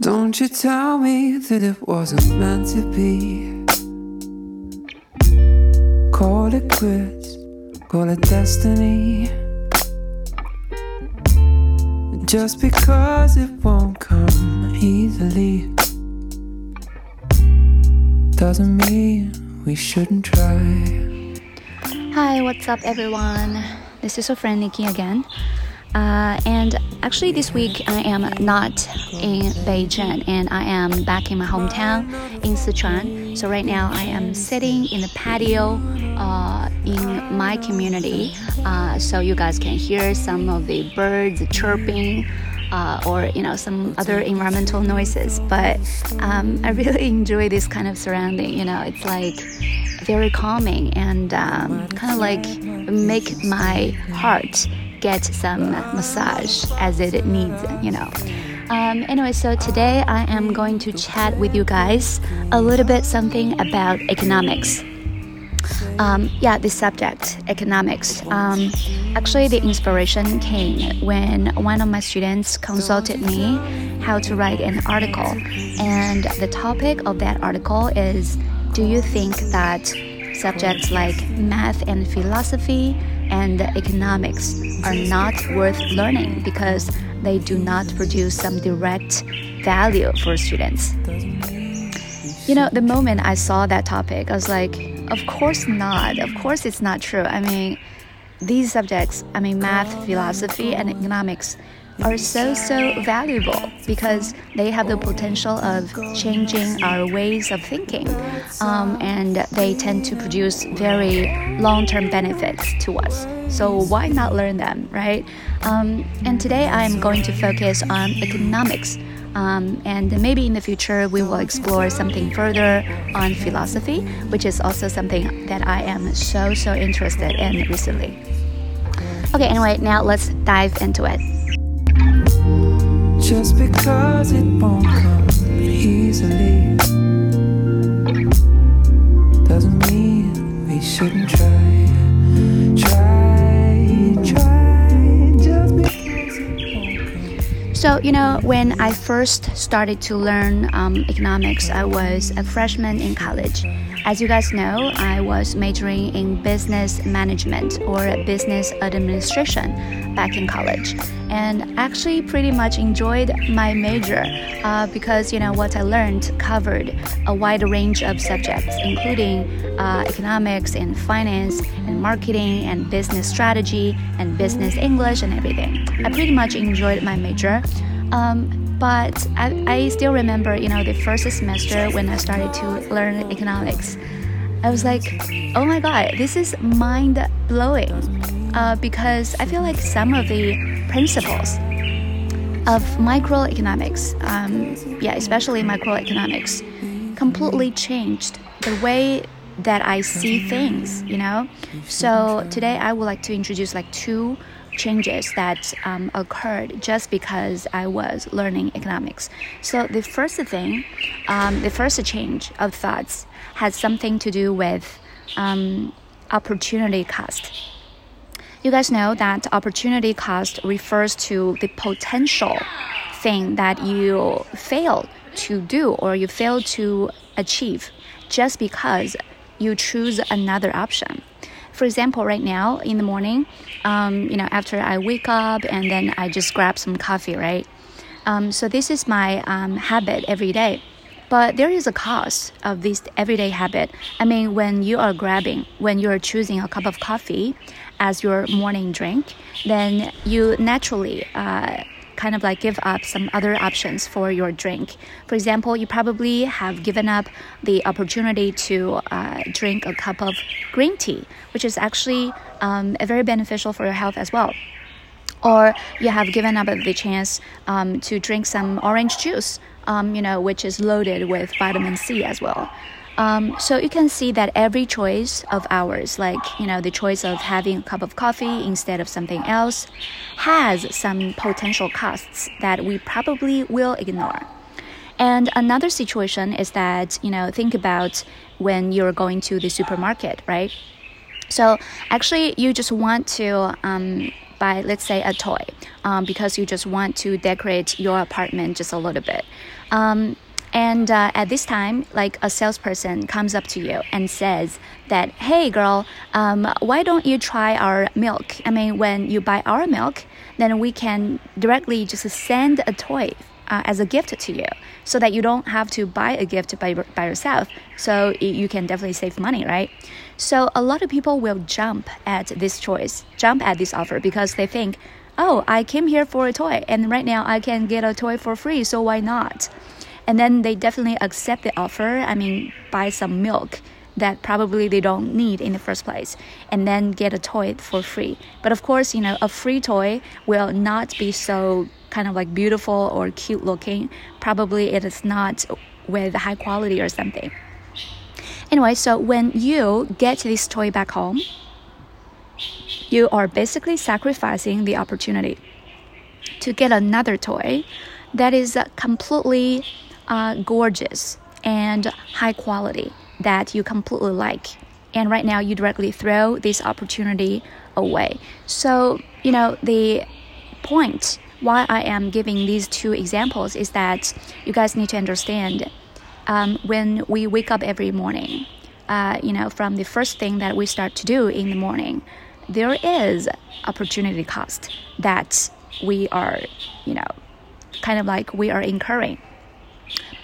Don't you tell me that it wasn't meant to be. Call it quits, call it destiny. Just because it won't come easily doesn't mean we shouldn't try. Hi, what's up, everyone? This is your friend Nikki again. Uh, and actually, this week I am not in Beijing and I am back in my hometown in Sichuan. So, right now I am sitting in the patio uh, in my community uh, so you guys can hear some of the birds chirping. Uh, or you know some other environmental noises but um, i really enjoy this kind of surrounding you know it's like very calming and um, kind of like make my heart get some massage as it needs, you know. Um, anyway, so today I am going to chat with you guys a little bit something about economics. Um, yeah, the subject, economics. Um, actually, the inspiration came when one of my students consulted me how to write an article. And the topic of that article is Do you think that subjects like math and philosophy and economics are not worth learning because they do not produce some direct value for students. You know, the moment I saw that topic, I was like, of course not. Of course it's not true. I mean, these subjects, I mean, math, philosophy, and economics are so, so valuable because they have the potential of changing our ways of thinking. Um, and they tend to produce very long term benefits to us. So why not learn them, right? Um, and today I'm going to focus on economics. Um, and maybe in the future we will explore something further on philosophy, which is also something that I am so, so interested in recently. Okay, anyway, now let's dive into it. Just because it won't come easily doesn't mean we shouldn't try. Try, try, just because. So, you know, when I first started to learn um, economics, I was a freshman in college. As you guys know, I was majoring in business management or business administration back in college. And actually, pretty much enjoyed my major uh, because you know what I learned covered a wide range of subjects, including uh, economics and finance and marketing and business strategy and business English and everything. I pretty much enjoyed my major. Um, but I, I still remember, you know, the first semester when I started to learn economics. I was like, oh my god, this is mind blowing. Uh, because I feel like some of the principles of microeconomics, um, yeah, especially microeconomics, completely changed the way that I see things, you know? So today I would like to introduce like two changes that um, occurred just because I was learning economics. So the first thing, um, the first change of thoughts has something to do with um, opportunity cost. You guys know that opportunity cost refers to the potential thing that you fail to do or you fail to achieve just because you choose another option. For example, right now in the morning, um, you know, after I wake up and then I just grab some coffee, right? Um, so this is my um, habit every day. But there is a cost of this everyday habit. I mean, when you are grabbing, when you are choosing a cup of coffee as your morning drink, then you naturally uh, kind of like give up some other options for your drink. For example, you probably have given up the opportunity to uh, drink a cup of green tea, which is actually um, very beneficial for your health as well or you have given up the chance um, to drink some orange juice, um, you know, which is loaded with vitamin C as well. Um, so you can see that every choice of ours, like you know, the choice of having a cup of coffee instead of something else, has some potential costs that we probably will ignore. And another situation is that you know, think about when you're going to the supermarket, right? So actually, you just want to um, buy, let's say, a toy um, because you just want to decorate your apartment just a little bit. Um, and uh, at this time, like a salesperson comes up to you and says that, hey girl, um, why don't you try our milk? I mean, when you buy our milk, then we can directly just send a toy uh, as a gift to you so that you don't have to buy a gift by, by yourself. So you can definitely save money, right? So a lot of people will jump at this choice, jump at this offer because they think, oh, I came here for a toy and right now I can get a toy for free, so why not? And then they definitely accept the offer. I mean, buy some milk that probably they don't need in the first place and then get a toy for free. But of course, you know, a free toy will not be so kind of like beautiful or cute looking. Probably it is not with high quality or something. Anyway, so when you get this toy back home, you are basically sacrificing the opportunity to get another toy that is completely uh, gorgeous and high quality that you completely like. And right now, you directly throw this opportunity away. So, you know, the point why I am giving these two examples is that you guys need to understand um, when we wake up every morning, uh, you know, from the first thing that we start to do in the morning, there is opportunity cost that we are, you know, kind of like we are incurring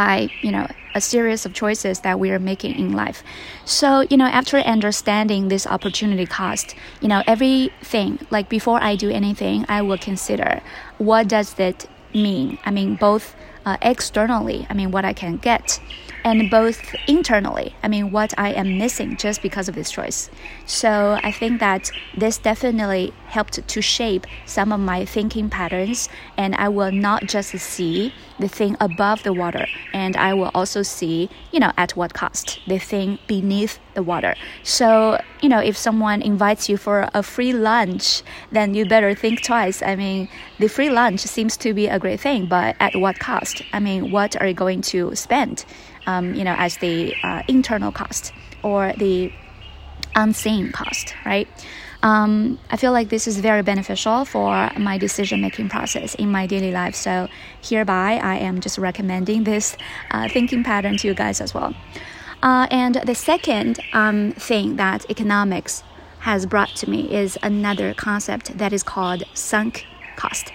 by you know a series of choices that we are making in life. So, you know, after understanding this opportunity cost, you know, everything, like before I do anything, I will consider what does that mean? I mean, both uh, externally, I mean, what I can get, and both internally, I mean, what I am missing just because of this choice. So I think that this definitely helped to shape some of my thinking patterns, and I will not just see the thing above the water, and I will also see, you know, at what cost the thing beneath the water. So, you know, if someone invites you for a free lunch, then you better think twice. I mean, the free lunch seems to be a great thing, but at what cost? I mean, what are you going to spend? um, you know, as the uh, internal cost or the unseen cost, right? Um, I feel like this is very beneficial for my decision making process in my daily life. So, hereby, I am just recommending this uh, thinking pattern to you guys as well. Uh, and the second um, thing that economics has brought to me is another concept that is called sunk cost.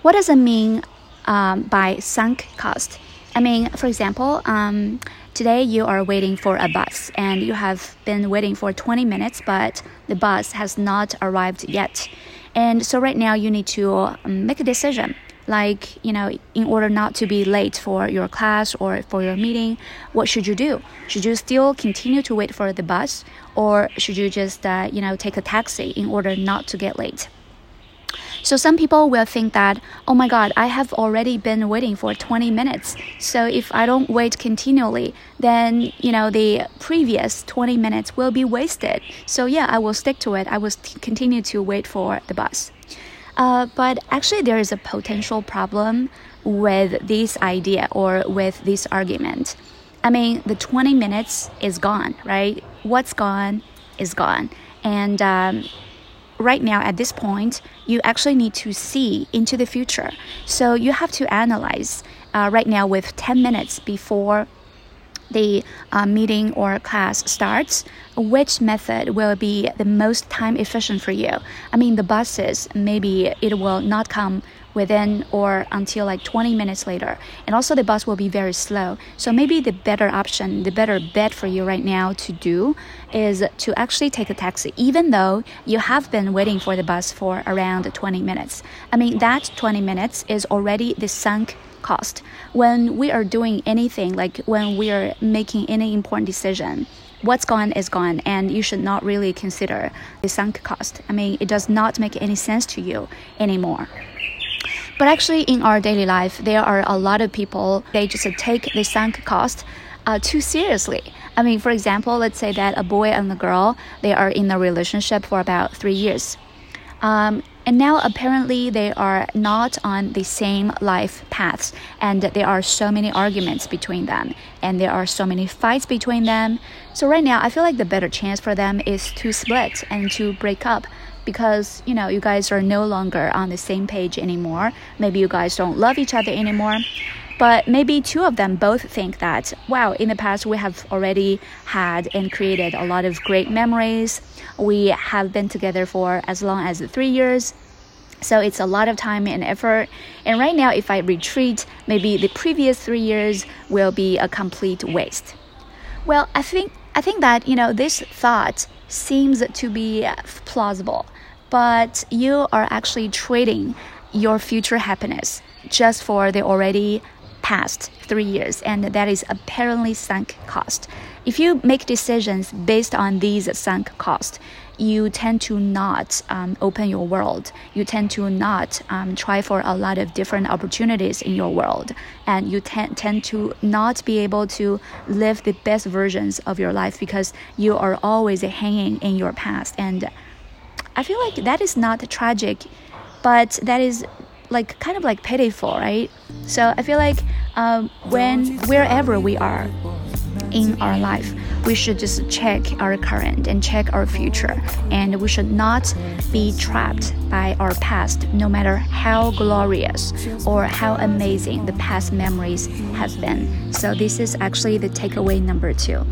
What does it mean um, by sunk cost? I mean, for example, um, today you are waiting for a bus and you have been waiting for 20 minutes, but the bus has not arrived yet. And so right now you need to um, make a decision. Like, you know, in order not to be late for your class or for your meeting, what should you do? Should you still continue to wait for the bus or should you just, uh, you know, take a taxi in order not to get late? So some people will think that, oh my God, I have already been waiting for 20 minutes. So if I don't wait continually, then, you know, the previous 20 minutes will be wasted. So yeah, I will stick to it. I will continue to wait for the bus. Uh, but actually, there is a potential problem with this idea or with this argument. I mean, the 20 minutes is gone, right? What's gone is gone. And um, right now at this point, you actually need to see into the future. So you have to analyze uh, right now with 10 minutes before the uh, meeting or class starts, which method will be the most time efficient for you? I mean, the buses, maybe it will not come within or until like 20 minutes later. And also, the bus will be very slow. So, maybe the better option, the better bet for you right now to do is to actually take a taxi, even though you have been waiting for the bus for around 20 minutes. I mean, that 20 minutes is already the sunk cost. When we are doing anything, like when we are making any important decision, what's gone is gone, and you should not really consider the sunk cost. I mean, it does not make any sense to you anymore. But actually, in our daily life, there are a lot of people, they just take the sunk cost uh, too seriously. I mean, for example, let's say that a boy and a girl, they are in a relationship for about three years. Um, and now apparently they are not on the same life paths, and there are so many arguments between them, and there are so many fights between them. So right now, I feel like the better chance for them is to split and to break up because you know you guys are no longer on the same page anymore. Maybe you guys don't love each other anymore. But maybe two of them both think that, wow, in the past we have already had and created a lot of great memories. We have been together for as long as three years. So it's a lot of time and effort. And right now, if I retreat, maybe the previous three years will be a complete waste. Well, I think I think that you know this thought seems to be plausible, but you are actually trading your future happiness just for the already past three years, and that is apparently sunk cost. If you make decisions based on these sunk costs, you tend to not um, open your world. You tend to not um, try for a lot of different opportunities in your world. And you tend, tend to not be able to live the best versions of your life because you are always hanging in your past. And I feel like that is not tragic, but that is like kind of like pitiful, right? So I feel like um, when wherever we are in our life, we should just check our current and check our future, and we should not be trapped by our past, no matter how glorious or how amazing the past memories have been. So this is actually the takeaway number two.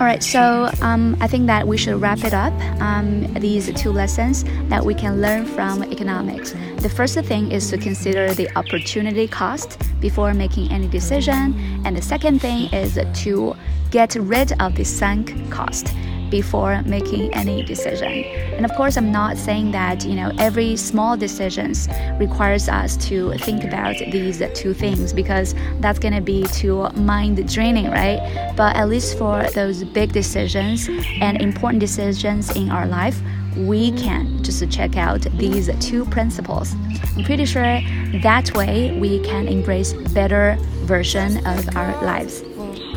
All right, so um, I think that we should wrap it up. Um, these two lessons that we can learn from economics. The first thing is to consider the opportunity cost before making any decision, and the second thing is to get rid of the sunk cost before making any decision. And of course, I'm not saying that, you know, every small decisions requires us to think about these two things because that's going to be too mind draining, right? But at least for those big decisions and important decisions in our life, we can just check out these two principles. I'm pretty sure that way we can embrace better version of our lives.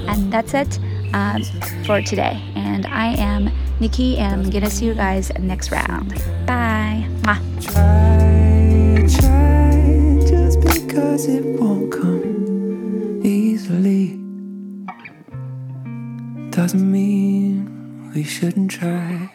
And that's it um, for today. And I am Nikki, and I'm gonna see you guys next round. Bye. Try, try, just because it won't come easily doesn't mean we shouldn't try.